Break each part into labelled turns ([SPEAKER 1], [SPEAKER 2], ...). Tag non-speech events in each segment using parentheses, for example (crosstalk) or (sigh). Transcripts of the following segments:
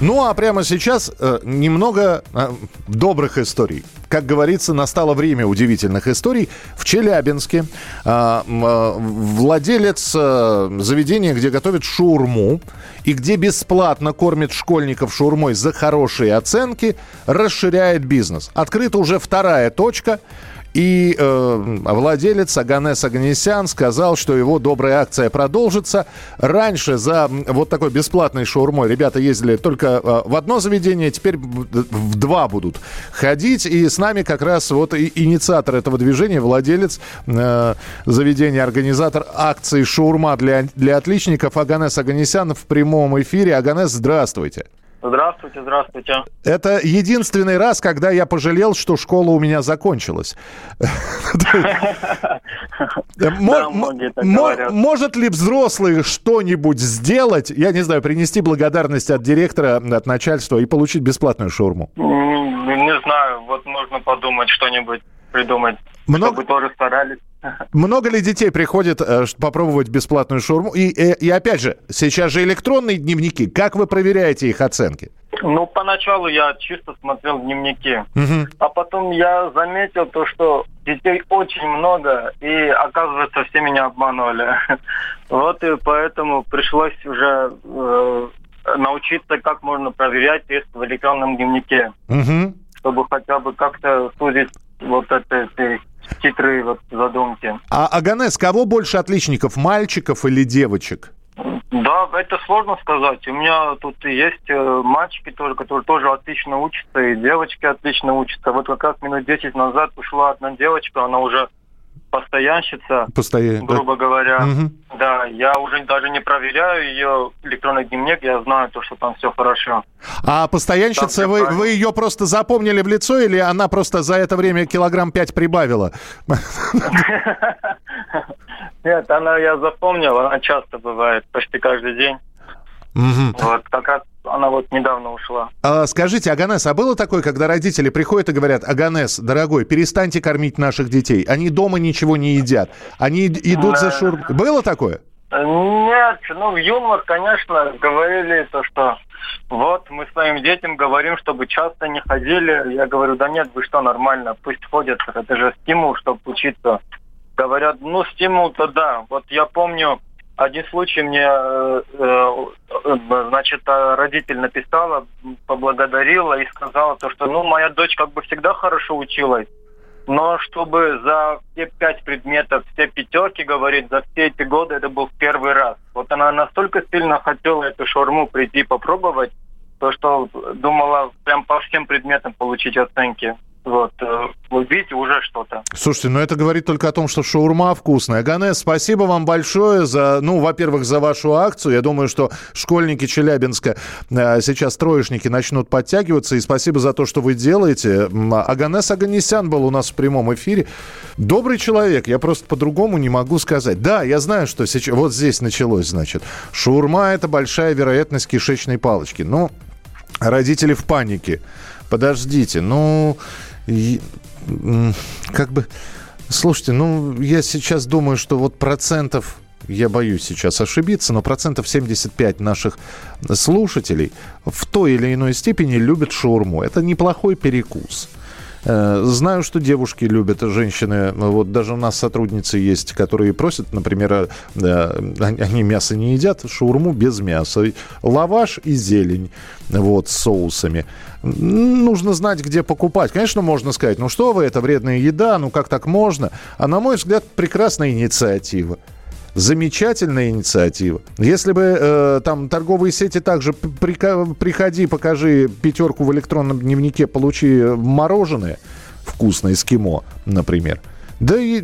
[SPEAKER 1] Ну а прямо сейчас э, немного э, добрых историй. Как говорится, настало время удивительных историй. В Челябинске э, э, владелец э, заведения, где готовят шаурму и где бесплатно кормит школьников шаурмой за хорошие оценки, расширяет бизнес. Открыта уже вторая точка. И э, владелец Аганес Аганесян сказал, что его добрая акция продолжится. Раньше за вот такой бесплатной шаурмой ребята ездили только э, в одно заведение, теперь в два будут ходить. И с нами как раз вот и инициатор этого движения, владелец э, заведения, организатор акции «Шаурма для, для отличников» Аганес Аганесян в прямом эфире. Аганес, здравствуйте.
[SPEAKER 2] Здравствуйте, здравствуйте.
[SPEAKER 1] Это единственный раз, когда я пожалел, что школа у меня закончилась. (laughs) Может ли взрослый что-нибудь сделать, я не знаю, принести благодарность от директора, от начальства и получить бесплатную шаурму?
[SPEAKER 2] Не знаю, вот нужно подумать что-нибудь придумать,
[SPEAKER 1] Много...
[SPEAKER 2] чтобы тоже старались. (laughs)
[SPEAKER 1] Много ли детей приходит э, попробовать бесплатную шаурму? И, и, и опять же, сейчас же электронные дневники. Как вы проверяете их оценки?
[SPEAKER 2] Ну, поначалу я чисто смотрел дневники.
[SPEAKER 1] Мгм.
[SPEAKER 2] А потом я заметил то, что детей очень много, и оказывается, все меня обманывали. (laughs) Вот и поэтому пришлось уже э, научиться, как можно проверять тест в электронном дневнике,
[SPEAKER 1] Мгм.
[SPEAKER 2] чтобы хотя бы как-то сузить вот это, эти хитрые вот задумки.
[SPEAKER 1] А Аганес, кого больше отличников, мальчиков или девочек?
[SPEAKER 2] Да, это сложно сказать. У меня тут есть э, мальчики тоже, которые тоже отлично учатся, и девочки отлично учатся. Вот как раз минут 10 назад ушла одна девочка, она уже постоянщица,
[SPEAKER 1] Постоянно.
[SPEAKER 2] грубо говоря.
[SPEAKER 1] Мгм.
[SPEAKER 2] Да, я уже даже не проверяю ее электронный дневник, я знаю то, что там все хорошо.
[SPEAKER 1] А постоянщица,
[SPEAKER 2] Там
[SPEAKER 1] вы,
[SPEAKER 2] правильно.
[SPEAKER 1] вы ее просто запомнили в лицо или она просто за это время килограмм 5 прибавила?
[SPEAKER 2] Нет, она я запомнил, она часто бывает, почти каждый день. Вот как раз она вот недавно ушла.
[SPEAKER 1] А, скажите, Аганес, а было такое, когда родители приходят и говорят, Аганес, дорогой, перестаньте кормить наших детей, они дома ничего не едят, они ид- идут за шур... Было такое?
[SPEAKER 2] Нет, ну юмор, конечно, говорили то, что вот мы своим детям говорим, чтобы часто не ходили. Я говорю, да нет, вы что, нормально, пусть ходят, это же стимул, чтобы учиться. Говорят, ну стимул-то да. Вот я помню, один случай мне, э, э, значит, э, родитель написала, поблагодарила и сказала то, что, ну, моя дочь как бы всегда хорошо училась, но чтобы за все пять предметов, все пятерки, говорит, за все эти годы это был первый раз. Вот она настолько сильно хотела эту шаурму прийти попробовать, то что думала прям по всем предметам получить оценки. Вот, э, вы уже что-то.
[SPEAKER 1] Слушайте, ну это говорит только о том, что шаурма вкусная. Аганес, спасибо вам большое за, ну, во-первых, за вашу акцию. Я думаю, что школьники Челябинска, э, сейчас троечники, начнут подтягиваться. И спасибо за то, что вы делаете. Аганес Аганесян был у нас в прямом эфире. Добрый человек, я просто по-другому не могу сказать. Да, я знаю, что сейчас, вот здесь началось, значит. Шаурма – это большая вероятность кишечной палочки. Но родители в панике. Подождите, ну, как бы, слушайте, ну, я сейчас думаю, что вот процентов, я боюсь сейчас ошибиться, но процентов 75 наших слушателей в той или иной степени любят шаурму. Это неплохой перекус. Э, Знаю, что девушки любят, женщины, вот даже у нас сотрудницы есть, которые просят, например, э, они мясо не едят, шаурму без мяса, лаваш и зелень, вот, с соусами. Нужно знать, где покупать. Конечно, можно сказать, ну что вы, это вредная еда, ну как так можно? А на мой взгляд, прекрасная инициатива. Замечательная инициатива. Если бы э, там торговые сети также приходи, покажи пятерку в электронном дневнике, получи мороженое вкусное эскимо, например. Да и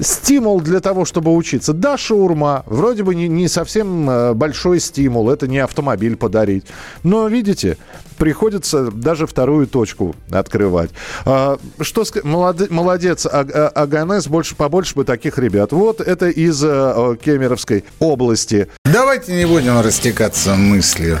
[SPEAKER 1] стимул для того, чтобы учиться. Да, шаурма. Вроде бы не, не совсем э, большой стимул. Это не автомобиль подарить. Но, видите, приходится даже вторую точку открывать. А, что молодец, молодец а, а, Аганес, больше побольше бы таких ребят. Вот это из а, Кемеровской области.
[SPEAKER 3] Давайте не будем растекаться мыслью.